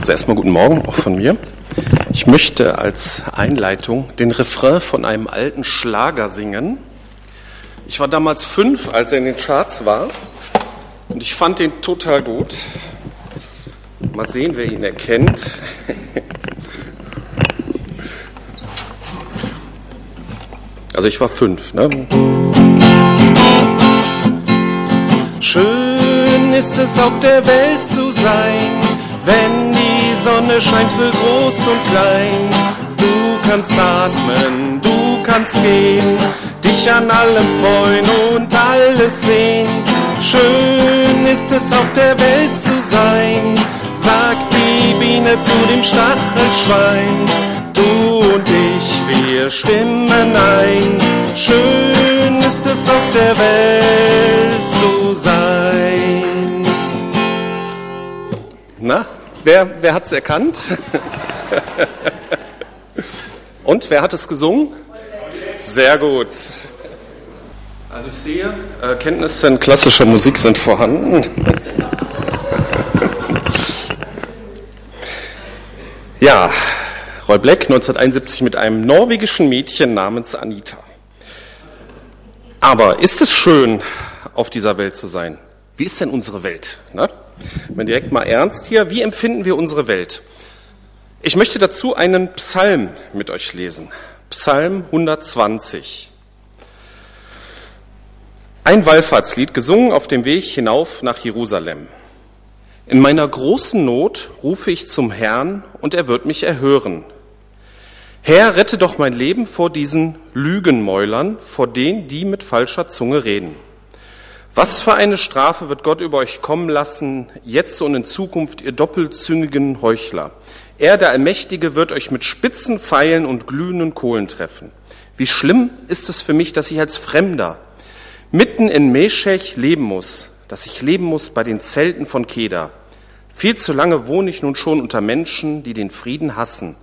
Also erstmal guten Morgen auch von mir. Ich möchte als Einleitung den Refrain von einem alten Schlager singen. Ich war damals fünf, als er in den Charts war und ich fand den total gut. Mal sehen, wer ihn erkennt. Also ich war fünf. Ne? Schön ist es auf der Welt zu sein, wenn Sonne scheint für groß und klein. Du kannst atmen, du kannst gehen, dich an allem freuen und alles sehen. Schön ist es auf der Welt zu sein, sagt die Biene zu dem Stachelschwein. Du und ich, wir stimmen ein. Wer, wer hat es erkannt? Und wer hat es gesungen? Sehr gut. Also ich sehe, äh, Kenntnisse in klassischer Musik sind vorhanden. ja, Roy Black 1971 mit einem norwegischen Mädchen namens Anita. Aber ist es schön, auf dieser Welt zu sein? Wie ist denn unsere Welt? Ne? Wenn direkt mal ernst hier, wie empfinden wir unsere Welt? Ich möchte dazu einen Psalm mit euch lesen. Psalm 120. Ein Wallfahrtslied gesungen auf dem Weg hinauf nach Jerusalem. In meiner großen Not rufe ich zum Herrn und er wird mich erhören. Herr, rette doch mein Leben vor diesen Lügenmäulern, vor denen, die mit falscher Zunge reden. Was für eine Strafe wird Gott über euch kommen lassen, jetzt und in Zukunft, ihr doppelzüngigen Heuchler? Er, der Allmächtige, wird euch mit spitzen Pfeilen und glühenden Kohlen treffen. Wie schlimm ist es für mich, dass ich als Fremder mitten in Meshech leben muss, dass ich leben muss bei den Zelten von Keda. Viel zu lange wohne ich nun schon unter Menschen, die den Frieden hassen.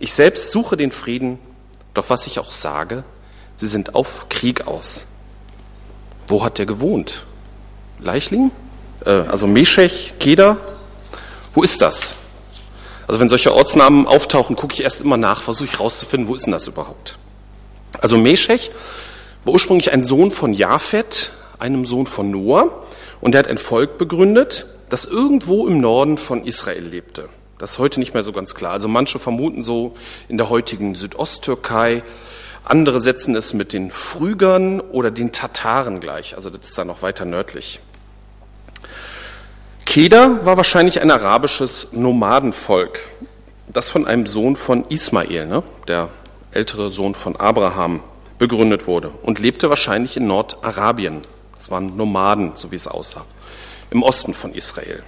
Ich selbst suche den Frieden, doch was ich auch sage, sie sind auf Krieg aus. Wo hat der gewohnt? Leichling? Äh, also Meshech, Keda? Wo ist das? Also wenn solche Ortsnamen auftauchen, gucke ich erst immer nach, versuche ich rauszufinden, wo ist denn das überhaupt? Also Meshech war ursprünglich ein Sohn von Japhet, einem Sohn von Noah, und er hat ein Volk begründet, das irgendwo im Norden von Israel lebte. Das ist heute nicht mehr so ganz klar. Also manche vermuten so in der heutigen Südosttürkei, andere setzen es mit den Phrygern oder den Tataren gleich. Also das ist dann noch weiter nördlich. Keda war wahrscheinlich ein arabisches Nomadenvolk, das von einem Sohn von Ismael, ne, der ältere Sohn von Abraham, begründet wurde und lebte wahrscheinlich in Nordarabien. Das waren Nomaden, so wie es aussah, im Osten von Israel.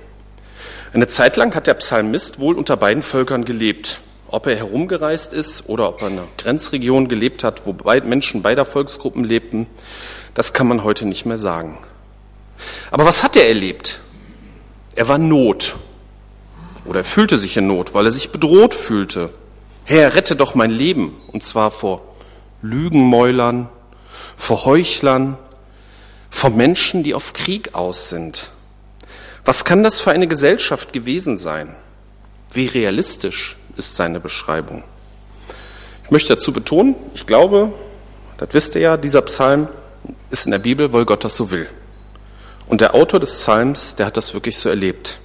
Eine Zeit lang hat der Psalmist wohl unter beiden Völkern gelebt. Ob er herumgereist ist oder ob er in einer Grenzregion gelebt hat, wo Menschen beider Volksgruppen lebten, das kann man heute nicht mehr sagen. Aber was hat er erlebt? Er war Not. Oder er fühlte sich in Not, weil er sich bedroht fühlte. Herr, rette doch mein Leben. Und zwar vor Lügenmäulern, vor Heuchlern, vor Menschen, die auf Krieg aus sind. Was kann das für eine Gesellschaft gewesen sein? Wie realistisch ist seine Beschreibung? Ich möchte dazu betonen, ich glaube, das wisst ihr ja, dieser Psalm ist in der Bibel, weil Gott das so will. Und der Autor des Psalms, der hat das wirklich so erlebt.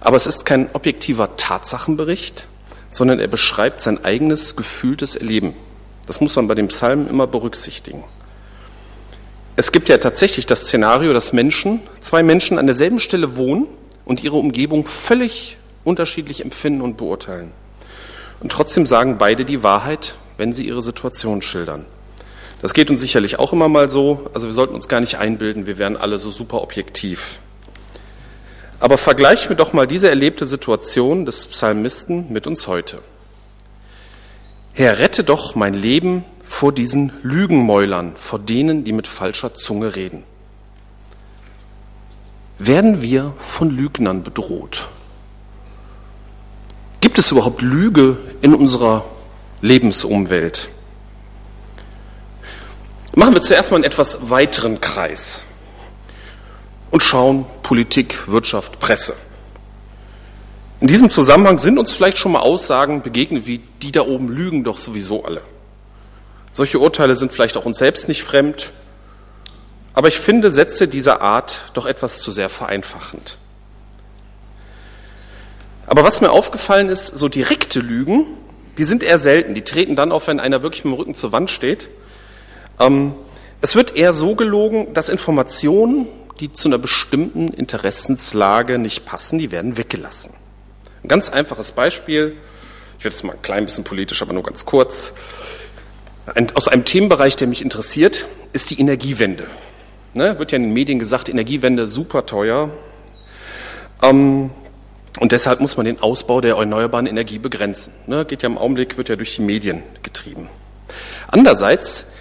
Aber es ist kein objektiver Tatsachenbericht, sondern er beschreibt sein eigenes gefühltes Erleben. Das muss man bei dem Psalm immer berücksichtigen. Es gibt ja tatsächlich das Szenario, dass Menschen, zwei Menschen an derselben Stelle wohnen und ihre Umgebung völlig unterschiedlich empfinden und beurteilen. Und trotzdem sagen beide die Wahrheit, wenn sie ihre Situation schildern. Das geht uns sicherlich auch immer mal so. Also wir sollten uns gar nicht einbilden, wir wären alle so super objektiv. Aber vergleichen wir doch mal diese erlebte Situation des Psalmisten mit uns heute. Herr, rette doch mein Leben vor diesen Lügenmäulern, vor denen, die mit falscher Zunge reden. Werden wir von Lügnern bedroht? Gibt es überhaupt Lüge in unserer Lebensumwelt? Machen wir zuerst mal einen etwas weiteren Kreis und schauen Politik, Wirtschaft, Presse. In diesem Zusammenhang sind uns vielleicht schon mal Aussagen begegnet, wie die da oben lügen doch sowieso alle. Solche Urteile sind vielleicht auch uns selbst nicht fremd, aber ich finde Sätze dieser Art doch etwas zu sehr vereinfachend. Aber was mir aufgefallen ist, so direkte Lügen, die sind eher selten. Die treten dann auf, wenn einer wirklich mit dem Rücken zur Wand steht. Ähm, es wird eher so gelogen, dass Informationen, die zu einer bestimmten Interessenslage nicht passen, die werden weggelassen. Ein ganz einfaches Beispiel, ich werde jetzt mal ein klein bisschen politisch, aber nur ganz kurz. Ein, aus einem Themenbereich, der mich interessiert, ist die Energiewende. Ne, wird ja in den Medien gesagt, Energiewende super teuer. Ähm, und deshalb muss man den Ausbau der erneuerbaren Energie begrenzen. Ne, geht ja im Augenblick, wird ja durch die Medien getrieben. Andererseits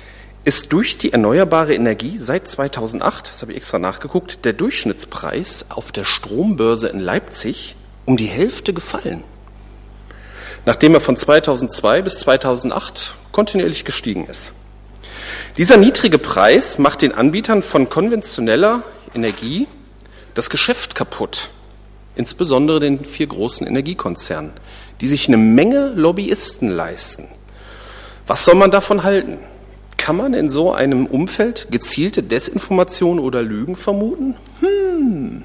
ist durch die erneuerbare Energie seit 2008, das habe ich extra nachgeguckt, der Durchschnittspreis auf der Strombörse in Leipzig um die Hälfte gefallen. Nachdem er von 2002 bis 2008 kontinuierlich gestiegen ist. Dieser niedrige Preis macht den Anbietern von konventioneller Energie das Geschäft kaputt, insbesondere den vier großen Energiekonzernen, die sich eine Menge Lobbyisten leisten. Was soll man davon halten? Kann man in so einem Umfeld gezielte Desinformation oder Lügen vermuten? Hm.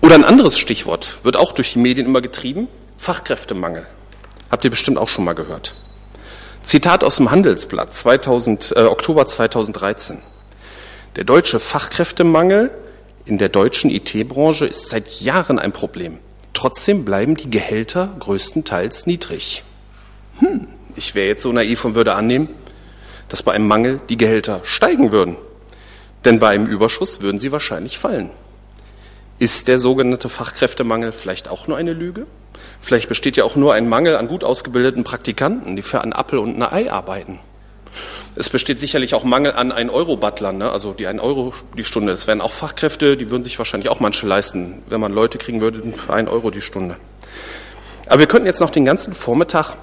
Oder ein anderes Stichwort wird auch durch die Medien immer getrieben, Fachkräftemangel. Habt ihr bestimmt auch schon mal gehört. Zitat aus dem Handelsblatt 2000, äh, Oktober 2013. Der deutsche Fachkräftemangel in der deutschen IT-Branche ist seit Jahren ein Problem. Trotzdem bleiben die Gehälter größtenteils niedrig. Hm, ich wäre jetzt so naiv und würde annehmen, dass bei einem Mangel die Gehälter steigen würden. Denn bei einem Überschuss würden sie wahrscheinlich fallen. Ist der sogenannte Fachkräftemangel vielleicht auch nur eine Lüge? Vielleicht besteht ja auch nur ein Mangel an gut ausgebildeten Praktikanten, die für einen Appel und ein Ei arbeiten. Es besteht sicherlich auch Mangel an 1 Euro Butlern, ne? also die 1 Euro die Stunde. Das wären auch Fachkräfte, die würden sich wahrscheinlich auch manche leisten, wenn man Leute kriegen würde für 1 Euro die Stunde. Aber wir könnten jetzt noch den ganzen Vormittag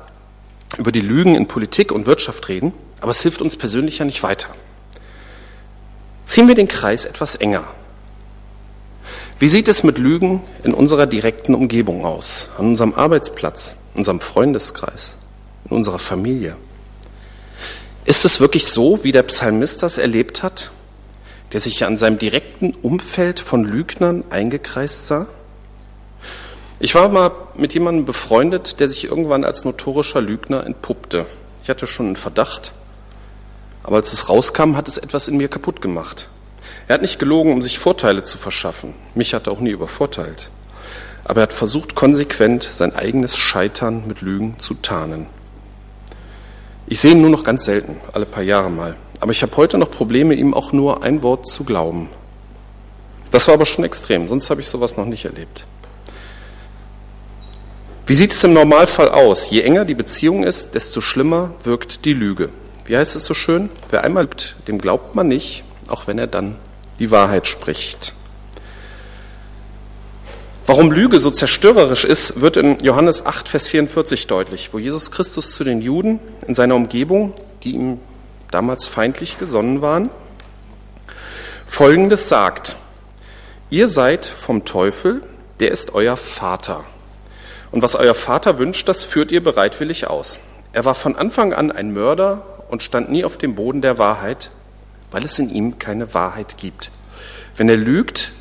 über die Lügen in Politik und Wirtschaft reden. Aber es hilft uns persönlich ja nicht weiter. Ziehen wir den Kreis etwas enger. Wie sieht es mit Lügen in unserer direkten Umgebung aus? An unserem Arbeitsplatz, unserem Freundeskreis, in unserer Familie? Ist es wirklich so, wie der Psalmist das erlebt hat, der sich ja an seinem direkten Umfeld von Lügnern eingekreist sah? Ich war mal mit jemandem befreundet, der sich irgendwann als notorischer Lügner entpuppte. Ich hatte schon einen Verdacht, aber als es rauskam, hat es etwas in mir kaputt gemacht. Er hat nicht gelogen, um sich Vorteile zu verschaffen. Mich hat er auch nie übervorteilt. Aber er hat versucht, konsequent sein eigenes Scheitern mit Lügen zu tarnen. Ich sehe ihn nur noch ganz selten, alle paar Jahre mal. Aber ich habe heute noch Probleme, ihm auch nur ein Wort zu glauben. Das war aber schon extrem, sonst habe ich sowas noch nicht erlebt. Wie sieht es im Normalfall aus? Je enger die Beziehung ist, desto schlimmer wirkt die Lüge wie heißt es so schön? Wer einmal lügt, dem glaubt man nicht, auch wenn er dann die Wahrheit spricht. Warum Lüge so zerstörerisch ist, wird in Johannes 8, Vers 44 deutlich, wo Jesus Christus zu den Juden in seiner Umgebung, die ihm damals feindlich gesonnen waren, Folgendes sagt. Ihr seid vom Teufel, der ist euer Vater. Und was euer Vater wünscht, das führt ihr bereitwillig aus. Er war von Anfang an ein Mörder und stand nie auf dem Boden der Wahrheit, weil es in ihm keine Wahrheit gibt. Wenn er lügt,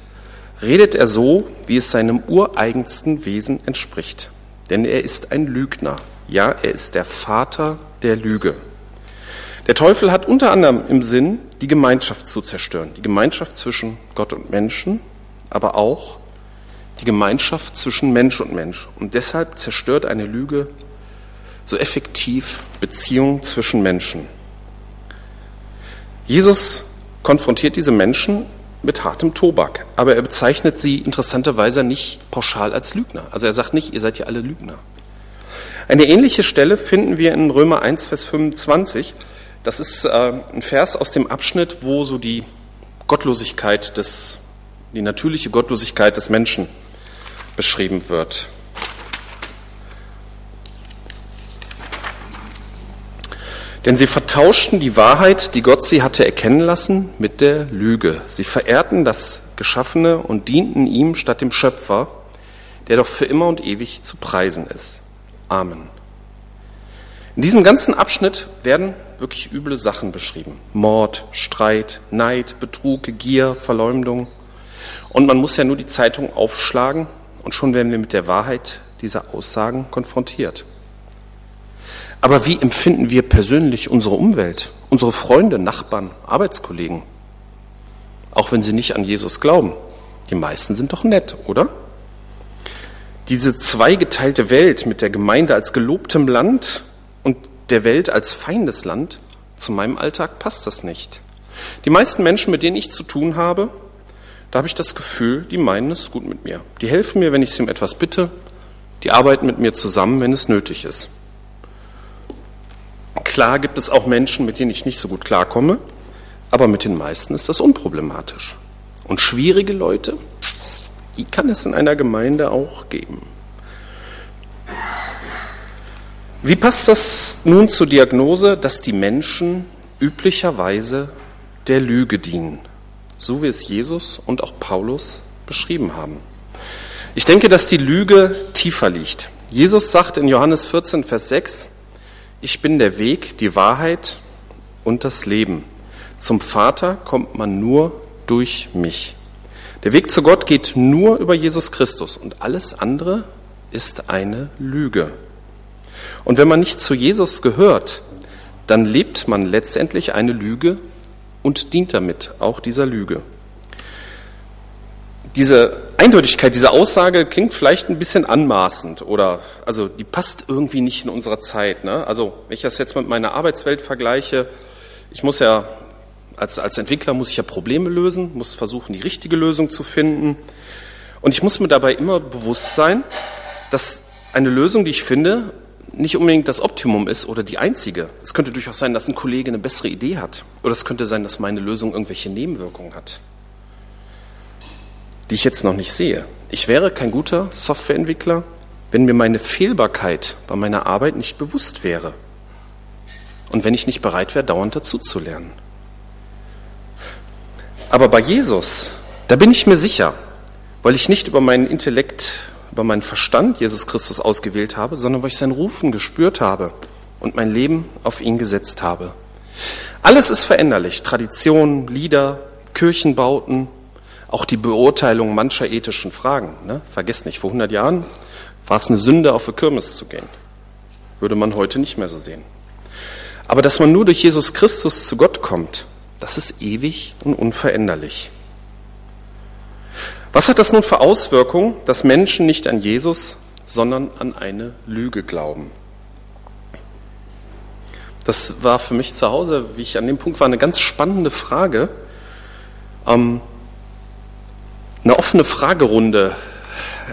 redet er so, wie es seinem ureigensten Wesen entspricht. Denn er ist ein Lügner. Ja, er ist der Vater der Lüge. Der Teufel hat unter anderem im Sinn, die Gemeinschaft zu zerstören. Die Gemeinschaft zwischen Gott und Menschen, aber auch die Gemeinschaft zwischen Mensch und Mensch. Und deshalb zerstört eine Lüge so effektiv Beziehungen zwischen Menschen. Jesus konfrontiert diese Menschen mit hartem Tobak, aber er bezeichnet sie interessanterweise nicht pauschal als Lügner. Also er sagt nicht, ihr seid ja alle Lügner. Eine ähnliche Stelle finden wir in Römer 1, Vers 25. Das ist äh, ein Vers aus dem Abschnitt, wo so die Gottlosigkeit des, die natürliche Gottlosigkeit des Menschen beschrieben wird. Denn sie vertauschten die Wahrheit, die Gott sie hatte erkennen lassen, mit der Lüge. Sie verehrten das Geschaffene und dienten ihm statt dem Schöpfer, der doch für immer und ewig zu preisen ist. Amen. In diesem ganzen Abschnitt werden wirklich üble Sachen beschrieben. Mord, Streit, Neid, Betrug, Gier, Verleumdung. Und man muss ja nur die Zeitung aufschlagen und schon werden wir mit der Wahrheit dieser Aussagen konfrontiert. Aber wie empfinden wir persönlich unsere Umwelt, unsere Freunde, Nachbarn, Arbeitskollegen? Auch wenn sie nicht an Jesus glauben. Die meisten sind doch nett, oder? Diese zweigeteilte Welt mit der Gemeinde als gelobtem Land und der Welt als Feindesland, zu meinem Alltag passt das nicht. Die meisten Menschen, mit denen ich zu tun habe, da habe ich das Gefühl, die meinen es gut mit mir. Die helfen mir, wenn ich sie um etwas bitte. Die arbeiten mit mir zusammen, wenn es nötig ist. Klar gibt es auch Menschen, mit denen ich nicht so gut klarkomme, aber mit den meisten ist das unproblematisch. Und schwierige Leute, die kann es in einer Gemeinde auch geben. Wie passt das nun zur Diagnose, dass die Menschen üblicherweise der Lüge dienen, so wie es Jesus und auch Paulus beschrieben haben? Ich denke, dass die Lüge tiefer liegt. Jesus sagt in Johannes 14, Vers 6, ich bin der Weg, die Wahrheit und das Leben. Zum Vater kommt man nur durch mich. Der Weg zu Gott geht nur über Jesus Christus und alles andere ist eine Lüge. Und wenn man nicht zu Jesus gehört, dann lebt man letztendlich eine Lüge und dient damit auch dieser Lüge. Diese Eindeutigkeit dieser Aussage klingt vielleicht ein bisschen anmaßend oder also die passt irgendwie nicht in unserer Zeit. Ne? Also wenn ich das jetzt mit meiner Arbeitswelt vergleiche, ich muss ja als, als Entwickler muss ich ja Probleme lösen, muss versuchen, die richtige Lösung zu finden. Und ich muss mir dabei immer bewusst sein, dass eine Lösung, die ich finde, nicht unbedingt das Optimum ist oder die einzige. Es könnte durchaus sein, dass ein Kollege eine bessere Idee hat. Oder es könnte sein, dass meine Lösung irgendwelche Nebenwirkungen hat, die ich jetzt noch nicht sehe. Ich wäre kein guter Softwareentwickler, wenn mir meine Fehlbarkeit bei meiner Arbeit nicht bewusst wäre. Und wenn ich nicht bereit wäre, dauernd dazu zu lernen. Aber bei Jesus, da bin ich mir sicher, weil ich nicht über meinen Intellekt über meinen Verstand Jesus Christus ausgewählt habe, sondern weil ich sein Rufen gespürt habe und mein Leben auf ihn gesetzt habe. Alles ist veränderlich. Traditionen, Lieder, Kirchenbauten, auch die Beurteilung mancher ethischen Fragen. Ne? Vergesst nicht, vor 100 Jahren war es eine Sünde, auf eine Kirmes zu gehen. Würde man heute nicht mehr so sehen. Aber dass man nur durch Jesus Christus zu Gott kommt, das ist ewig und unveränderlich. Was hat das nun für Auswirkungen, dass Menschen nicht an Jesus, sondern an eine Lüge glauben? Das war für mich zu Hause, wie ich an dem Punkt war, eine ganz spannende Frage. Ähm, eine offene Fragerunde,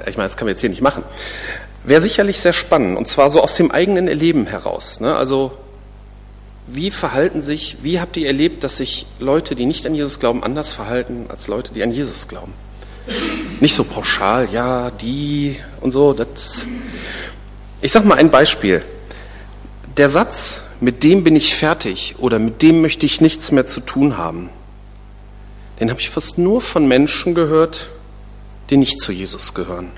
ich meine, das kann man jetzt hier nicht machen, wäre sicherlich sehr spannend. Und zwar so aus dem eigenen Erleben heraus. Ne? Also, wie verhalten sich, wie habt ihr erlebt, dass sich Leute, die nicht an Jesus glauben, anders verhalten als Leute, die an Jesus glauben? Nicht so pauschal, ja, die und so. Das ich sage mal ein Beispiel. Der Satz, mit dem bin ich fertig oder mit dem möchte ich nichts mehr zu tun haben, den habe ich fast nur von Menschen gehört, die nicht zu Jesus gehören.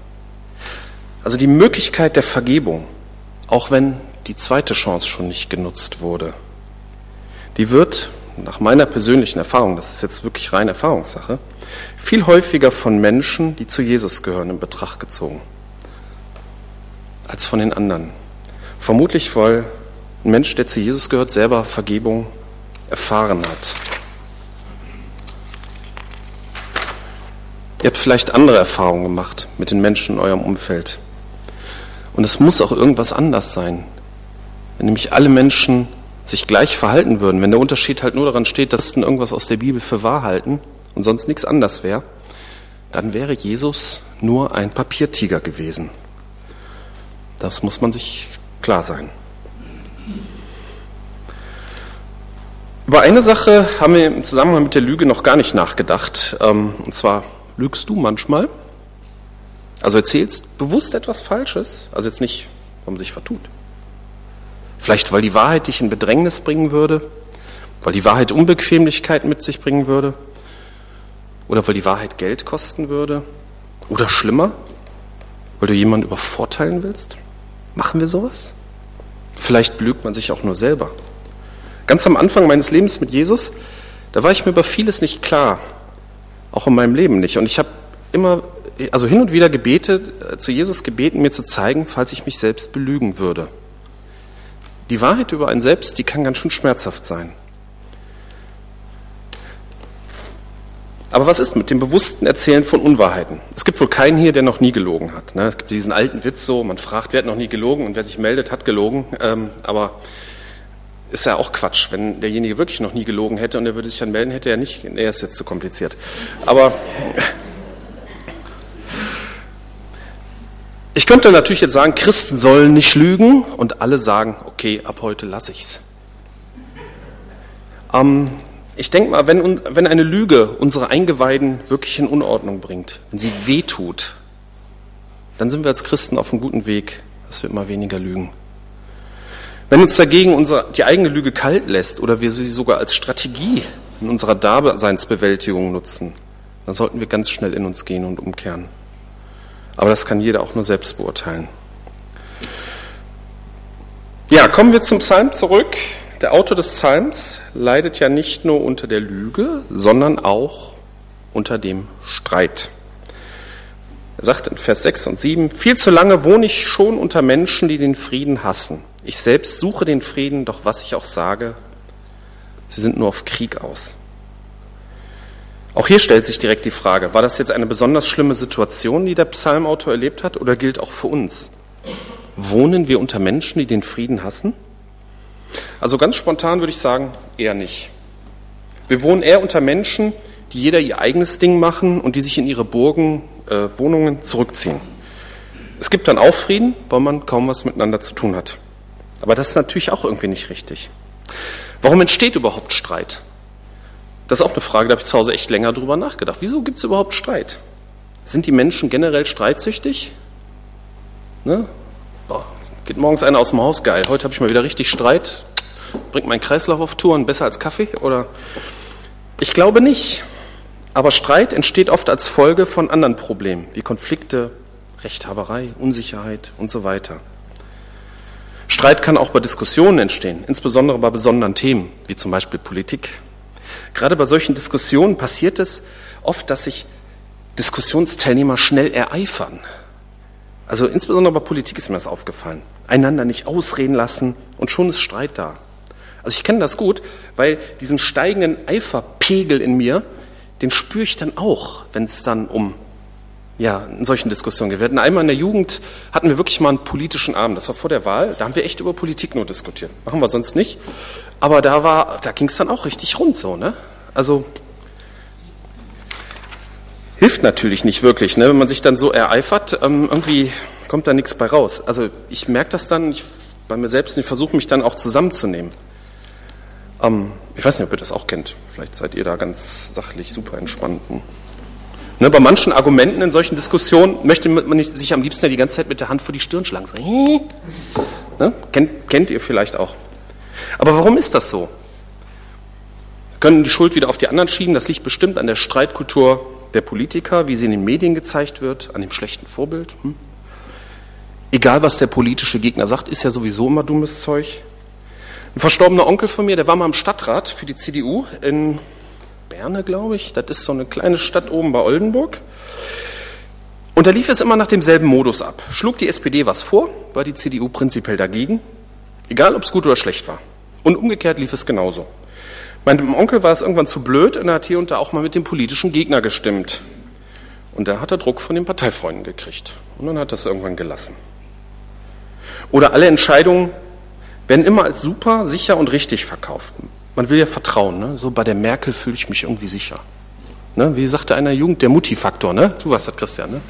Also die Möglichkeit der Vergebung, auch wenn die zweite Chance schon nicht genutzt wurde, die wird nach meiner persönlichen Erfahrung, das ist jetzt wirklich reine Erfahrungssache, viel häufiger von Menschen, die zu Jesus gehören, in Betracht gezogen, als von den anderen. Vermutlich, weil ein Mensch, der zu Jesus gehört, selber Vergebung erfahren hat. Ihr habt vielleicht andere Erfahrungen gemacht mit den Menschen in eurem Umfeld. Und es muss auch irgendwas anders sein. Wenn nämlich alle Menschen sich gleich verhalten würden, wenn der Unterschied halt nur daran steht, dass sie irgendwas aus der Bibel für wahr halten, und sonst nichts anders wäre, dann wäre Jesus nur ein Papiertiger gewesen. Das muss man sich klar sein. Über eine Sache haben wir im Zusammenhang mit der Lüge noch gar nicht nachgedacht. Ähm, und zwar, lügst du manchmal? Also erzählst bewusst etwas Falsches? Also jetzt nicht, weil man sich vertut. Vielleicht, weil die Wahrheit dich in Bedrängnis bringen würde, weil die Wahrheit Unbequemlichkeit mit sich bringen würde, oder weil die Wahrheit Geld kosten würde? Oder schlimmer? Weil du jemanden übervorteilen willst? Machen wir sowas? Vielleicht belügt man sich auch nur selber. Ganz am Anfang meines Lebens mit Jesus, da war ich mir über vieles nicht klar. Auch in meinem Leben nicht. Und ich habe immer, also hin und wieder gebetet, äh, zu Jesus gebeten, mir zu zeigen, falls ich mich selbst belügen würde. Die Wahrheit über einen selbst, die kann ganz schön schmerzhaft sein. Aber was ist mit dem bewussten Erzählen von Unwahrheiten? Es gibt wohl keinen hier, der noch nie gelogen hat. Ne? Es gibt diesen alten Witz so, man fragt, wer hat noch nie gelogen und wer sich meldet, hat gelogen. Ähm, aber ist ja auch Quatsch. Wenn derjenige wirklich noch nie gelogen hätte und er würde sich dann melden, hätte er nicht. Er ist jetzt zu kompliziert. Aber ich könnte natürlich jetzt sagen, Christen sollen nicht lügen und alle sagen, okay, ab heute lasse ich's. Ähm, ich denke mal, wenn, wenn eine Lüge unsere Eingeweiden wirklich in Unordnung bringt, wenn sie wehtut, dann sind wir als Christen auf einem guten Weg, dass wir immer weniger lügen. Wenn uns dagegen unsere, die eigene Lüge kalt lässt oder wir sie sogar als Strategie in unserer Daseinsbewältigung nutzen, dann sollten wir ganz schnell in uns gehen und umkehren. Aber das kann jeder auch nur selbst beurteilen. Ja, kommen wir zum Psalm zurück. Der Autor des Psalms leidet ja nicht nur unter der Lüge, sondern auch unter dem Streit. Er sagt in Vers 6 und 7, viel zu lange wohne ich schon unter Menschen, die den Frieden hassen. Ich selbst suche den Frieden, doch was ich auch sage, sie sind nur auf Krieg aus. Auch hier stellt sich direkt die Frage, war das jetzt eine besonders schlimme Situation, die der Psalmautor erlebt hat, oder gilt auch für uns? Wohnen wir unter Menschen, die den Frieden hassen? Also ganz spontan würde ich sagen, eher nicht. Wir wohnen eher unter Menschen, die jeder ihr eigenes Ding machen und die sich in ihre Burgen, äh, Wohnungen zurückziehen. Es gibt dann auch Frieden, weil man kaum was miteinander zu tun hat. Aber das ist natürlich auch irgendwie nicht richtig. Warum entsteht überhaupt Streit? Das ist auch eine Frage, da habe ich zu Hause echt länger drüber nachgedacht. Wieso gibt es überhaupt Streit? Sind die Menschen generell streitsüchtig? Ne? Boah, geht morgens einer aus dem Haus, geil, heute habe ich mal wieder richtig Streit, bringt meinen Kreislauf auf Touren, besser als Kaffee? Oder ich glaube nicht. Aber Streit entsteht oft als Folge von anderen Problemen, wie Konflikte, Rechthaberei, Unsicherheit und so weiter. Streit kann auch bei Diskussionen entstehen, insbesondere bei besonderen Themen, wie zum Beispiel Politik. Gerade bei solchen Diskussionen passiert es oft, dass sich Diskussionsteilnehmer schnell ereifern. Also insbesondere bei Politik ist mir das aufgefallen. Einander nicht ausreden lassen und schon ist Streit da. Also ich kenne das gut, weil diesen steigenden Eiferpegel in mir, den spüre ich dann auch, wenn es dann um ja, in solchen Diskussionen geht. Wir hatten einmal in der Jugend, hatten wir wirklich mal einen politischen Abend, das war vor der Wahl, da haben wir echt über Politik nur diskutiert. Machen wir sonst nicht. Aber da war, da ging es dann auch richtig rund so, ne? Also, hilft natürlich nicht wirklich, ne? wenn man sich dann so ereifert, ähm, irgendwie kommt da nichts bei raus. Also ich merke das dann ich, bei mir selbst und ich versuche mich dann auch zusammenzunehmen. Ähm, ich weiß nicht, ob ihr das auch kennt. Vielleicht seid ihr da ganz sachlich super entspannt. Ne, bei manchen Argumenten in solchen Diskussionen möchte man nicht, sich am liebsten ja die ganze Zeit mit der Hand vor die Stirn schlagen. So, ne? kennt, kennt ihr vielleicht auch. Aber warum ist das so? Wir können die Schuld wieder auf die anderen schieben. Das liegt bestimmt an der Streitkultur der Politiker, wie sie in den Medien gezeigt wird, an dem schlechten Vorbild. Hm? Egal, was der politische Gegner sagt, ist ja sowieso immer dummes Zeug. Ein verstorbener Onkel von mir, der war mal im Stadtrat für die CDU in Berne, glaube ich. Das ist so eine kleine Stadt oben bei Oldenburg. Und da lief es immer nach demselben Modus ab. Schlug die SPD was vor, war die CDU prinzipiell dagegen, egal ob es gut oder schlecht war. Und umgekehrt lief es genauso. Meinem Onkel war es irgendwann zu blöd und er hat hier und da auch mal mit dem politischen Gegner gestimmt. Und da hat er Druck von den Parteifreunden gekriegt. Und dann hat er es irgendwann gelassen. Oder alle Entscheidungen werden immer als super, sicher und richtig verkauft. Man will ja vertrauen. Ne? So bei der Merkel fühle ich mich irgendwie sicher. Ne? Wie sagte einer Jugend, der Mutti-Faktor. Ne? Du warst das, Christian. Ne?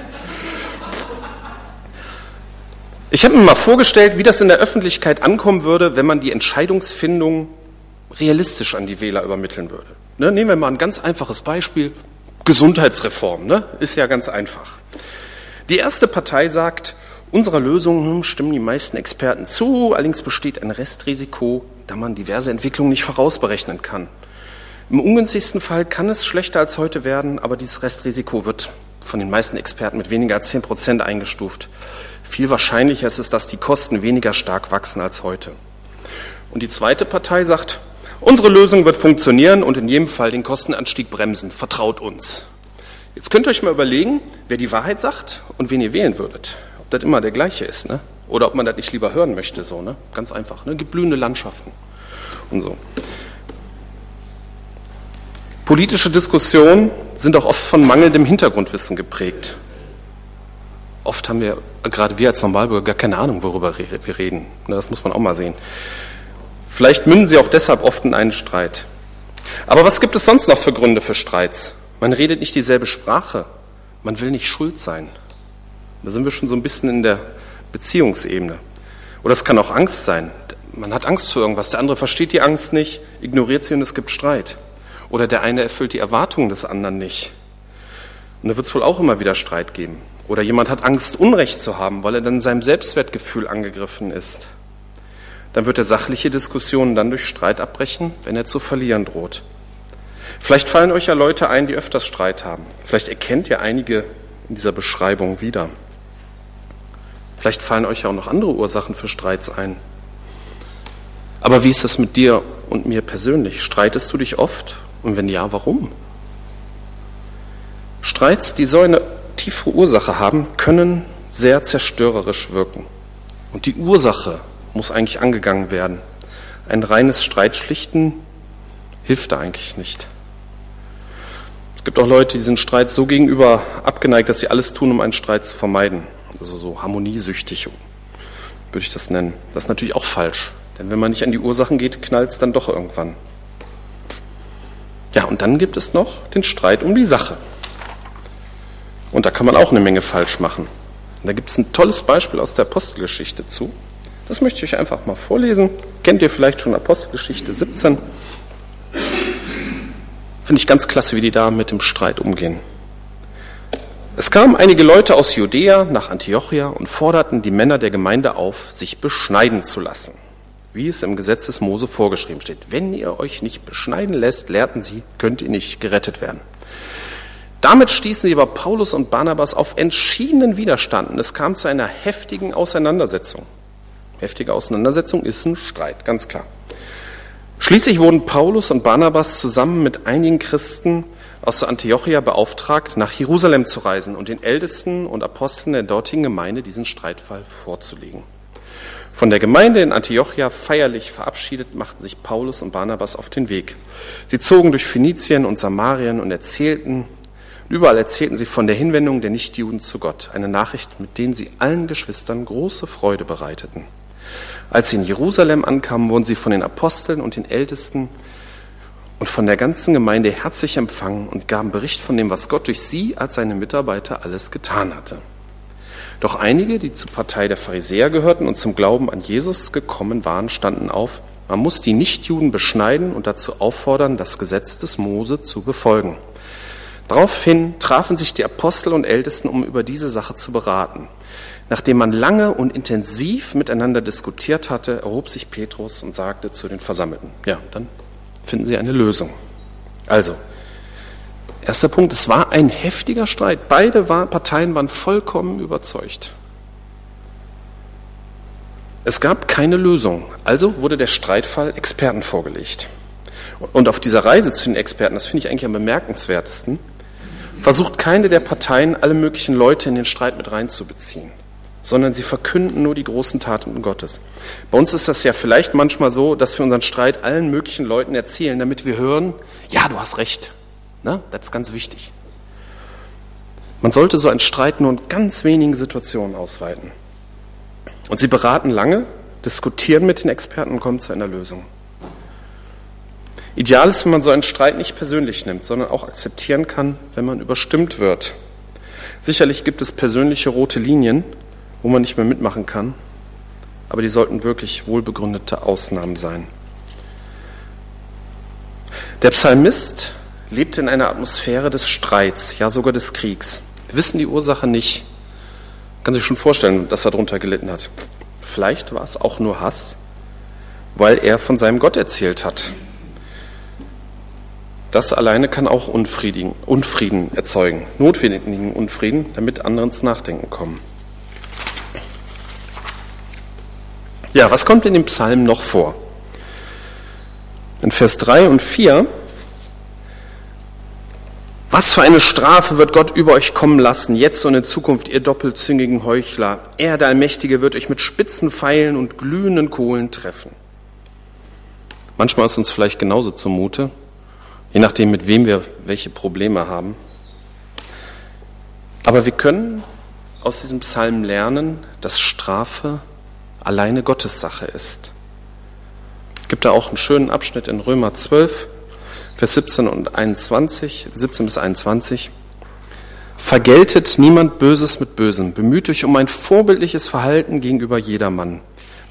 Ich habe mir mal vorgestellt, wie das in der Öffentlichkeit ankommen würde, wenn man die Entscheidungsfindung realistisch an die Wähler übermitteln würde. Ne? Nehmen wir mal ein ganz einfaches Beispiel. Gesundheitsreform. Ne? Ist ja ganz einfach. Die erste Partei sagt, unserer Lösung hm, stimmen die meisten Experten zu, allerdings besteht ein Restrisiko, da man diverse Entwicklungen nicht vorausberechnen kann. Im ungünstigsten Fall kann es schlechter als heute werden, aber dieses Restrisiko wird von den meisten Experten mit weniger als 10 Prozent eingestuft. Viel wahrscheinlicher ist es, dass die Kosten weniger stark wachsen als heute. Und die zweite Partei sagt, unsere Lösung wird funktionieren und in jedem Fall den Kostenanstieg bremsen. Vertraut uns. Jetzt könnt ihr euch mal überlegen, wer die Wahrheit sagt und wen ihr wählen würdet. Ob das immer der gleiche ist, ne? Oder ob man das nicht lieber hören möchte, so, ne? Ganz einfach, ne? Gibt blühende Landschaften und so. Politische Diskussionen sind auch oft von mangelndem Hintergrundwissen geprägt. Oft haben wir, gerade wir als Normalbürger, gar keine Ahnung, worüber wir reden. Ne, das muss man auch mal sehen. Vielleicht münden sie auch deshalb oft in einen Streit. Aber was gibt es sonst noch für Gründe für Streits? Man redet nicht dieselbe Sprache. Man will nicht schuld sein. Da sind wir schon so ein bisschen in der Beziehungsebene. Oder es kann auch Angst sein. Man hat Angst vor irgendwas. Der andere versteht die Angst nicht, ignoriert sie und es gibt Streit. Oder der eine erfüllt die Erwartungen des anderen nicht. Und da wird es wohl auch immer wieder Streit geben. Oder jemand hat Angst, Unrecht zu haben, weil er dann seinem Selbstwertgefühl angegriffen ist. Dann wird er sachliche Diskussionen dann durch Streit abbrechen, wenn er zu verlieren droht. Vielleicht fallen euch ja Leute ein, die öfters Streit haben. Vielleicht erkennt ihr einige in dieser Beschreibung wieder. Vielleicht fallen euch ja auch noch andere Ursachen für Streits ein. Aber wie ist das mit dir und mir persönlich? Streitest du dich oft und wenn ja, warum? Streits, die so eine tiefe Ursache haben, können sehr zerstörerisch wirken. Und die Ursache muss eigentlich angegangen werden. Ein reines Streitschlichten hilft da eigentlich nicht. Es gibt auch Leute, die sind Streit so gegenüber abgeneigt, dass sie alles tun, um einen Streit zu vermeiden. Also so harmoniesüchtig würde ich das nennen. Das ist natürlich auch falsch. Denn wenn man nicht an die Ursachen geht, knallt es dann doch irgendwann. Ja, und dann gibt es noch den Streit um die Sache. Und da kann man auch eine Menge falsch machen. Und da gibt es ein tolles Beispiel aus der Apostelgeschichte zu. Das möchte ich euch einfach mal vorlesen. Kennt ihr vielleicht schon Apostelgeschichte 17? Finde ich ganz klasse, wie die da mit dem Streit umgehen. Es kamen einige Leute aus Judäa nach Antiochia und forderten die Männer der Gemeinde auf, sich beschneiden zu lassen wie es im Gesetz des Mose vorgeschrieben steht. Wenn ihr euch nicht beschneiden lässt, lehrten sie, könnt ihr nicht gerettet werden. Damit stießen sie aber Paulus und Barnabas auf entschiedenen Widerstand es kam zu einer heftigen Auseinandersetzung. Heftige Auseinandersetzung ist ein Streit, ganz klar. Schließlich wurden Paulus und Barnabas zusammen mit einigen Christen aus Antiochia beauftragt, nach Jerusalem zu reisen und den Ältesten und Aposteln der dortigen Gemeinde diesen Streitfall vorzulegen. Von der Gemeinde in Antiochia feierlich verabschiedet, machten sich Paulus und Barnabas auf den Weg. Sie zogen durch Phönizien und Samarien und erzählten, überall erzählten sie von der Hinwendung der Nichtjuden zu Gott, eine Nachricht, mit denen sie allen Geschwistern große Freude bereiteten. Als sie in Jerusalem ankamen, wurden sie von den Aposteln und den Ältesten und von der ganzen Gemeinde herzlich empfangen und gaben Bericht von dem, was Gott durch sie als seine Mitarbeiter alles getan hatte. Doch einige, die zur Partei der Pharisäer gehörten und zum Glauben an Jesus gekommen waren, standen auf, man muss die Nichtjuden beschneiden und dazu auffordern, das Gesetz des Mose zu befolgen. Daraufhin trafen sich die Apostel und Ältesten, um über diese Sache zu beraten. Nachdem man lange und intensiv miteinander diskutiert hatte, erhob sich Petrus und sagte zu den Versammelten, ja, dann finden Sie eine Lösung. Also, Erster Punkt, es war ein heftiger Streit. Beide Parteien waren vollkommen überzeugt. Es gab keine Lösung, also wurde der Streitfall Experten vorgelegt. Und auf dieser Reise zu den Experten, das finde ich eigentlich am bemerkenswertesten, versucht keine der Parteien, alle möglichen Leute in den Streit mit reinzubeziehen, sondern sie verkünden nur die großen Taten Gottes. Bei uns ist das ja vielleicht manchmal so, dass wir unseren Streit allen möglichen Leuten erzählen, damit wir hören, ja, du hast recht, Ne? Das ist ganz wichtig. Man sollte so einen Streit nur in ganz wenigen Situationen ausweiten. Und sie beraten lange, diskutieren mit den Experten und kommen zu einer Lösung. Ideal ist, wenn man so einen Streit nicht persönlich nimmt, sondern auch akzeptieren kann, wenn man überstimmt wird. Sicherlich gibt es persönliche rote Linien, wo man nicht mehr mitmachen kann, aber die sollten wirklich wohlbegründete Ausnahmen sein. Der Psalmist lebte in einer Atmosphäre des Streits, ja sogar des Kriegs. Wir wissen die Ursache nicht. Man kann sich schon vorstellen, dass er darunter gelitten hat. Vielleicht war es auch nur Hass, weil er von seinem Gott erzählt hat. Das alleine kann auch Unfrieden, Unfrieden erzeugen, notwendigen Unfrieden, damit andere ins Nachdenken kommen. Ja, was kommt in dem Psalm noch vor? In Vers 3 und 4 was für eine Strafe wird Gott über euch kommen lassen, jetzt und in Zukunft, ihr doppelzüngigen Heuchler? Er, der Allmächtige, wird euch mit spitzen Pfeilen und glühenden Kohlen treffen. Manchmal ist uns vielleicht genauso zumute, je nachdem, mit wem wir welche Probleme haben. Aber wir können aus diesem Psalm lernen, dass Strafe alleine Gottes Sache ist. Es gibt da auch einen schönen Abschnitt in Römer 12, Vers 17 und 21, 17 bis 21. Vergeltet niemand Böses mit Bösem, bemüht euch um ein vorbildliches Verhalten gegenüber jedermann.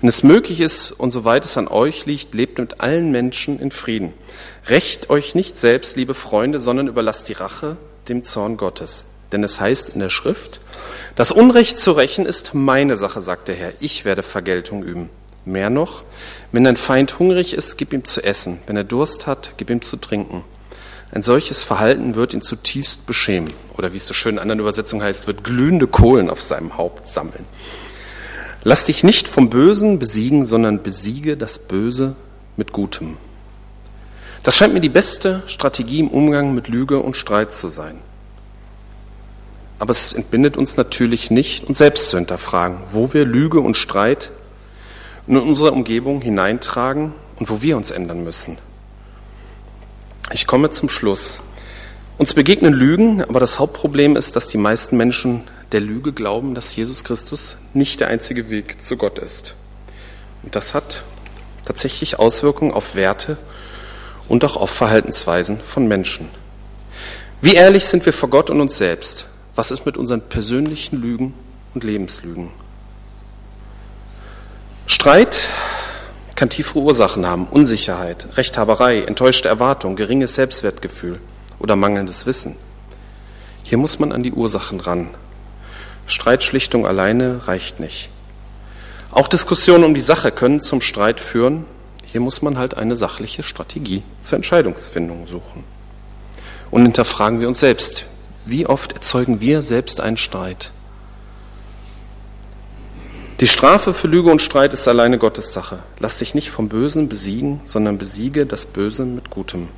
Wenn es möglich ist und soweit es an euch liegt, lebt mit allen Menschen in Frieden. Recht euch nicht selbst, liebe Freunde, sondern überlasst die Rache dem Zorn Gottes. Denn es heißt in der Schrift, das Unrecht zu rächen ist meine Sache, sagt der Herr. Ich werde Vergeltung üben. Mehr noch, wenn dein Feind hungrig ist, gib ihm zu essen. Wenn er Durst hat, gib ihm zu trinken. Ein solches Verhalten wird ihn zutiefst beschämen. Oder wie es so schön in anderen Übersetzungen heißt, wird glühende Kohlen auf seinem Haupt sammeln. Lass dich nicht vom Bösen besiegen, sondern besiege das Böse mit Gutem. Das scheint mir die beste Strategie im Umgang mit Lüge und Streit zu sein. Aber es entbindet uns natürlich nicht, uns selbst zu hinterfragen, wo wir Lüge und Streit in unsere Umgebung hineintragen und wo wir uns ändern müssen. Ich komme zum Schluss. Uns begegnen Lügen, aber das Hauptproblem ist, dass die meisten Menschen der Lüge glauben, dass Jesus Christus nicht der einzige Weg zu Gott ist. Und das hat tatsächlich Auswirkungen auf Werte und auch auf Verhaltensweisen von Menschen. Wie ehrlich sind wir vor Gott und uns selbst? Was ist mit unseren persönlichen Lügen und Lebenslügen? Streit kann tiefere Ursachen haben, Unsicherheit, Rechthaberei, enttäuschte Erwartung, geringes Selbstwertgefühl oder mangelndes Wissen. Hier muss man an die Ursachen ran. Streitschlichtung alleine reicht nicht. Auch Diskussionen um die Sache können zum Streit führen. Hier muss man halt eine sachliche Strategie zur Entscheidungsfindung suchen. Und hinterfragen wir uns selbst, wie oft erzeugen wir selbst einen Streit? Die Strafe für Lüge und Streit ist alleine Gottes Sache. Lass dich nicht vom Bösen besiegen, sondern besiege das Böse mit Gutem.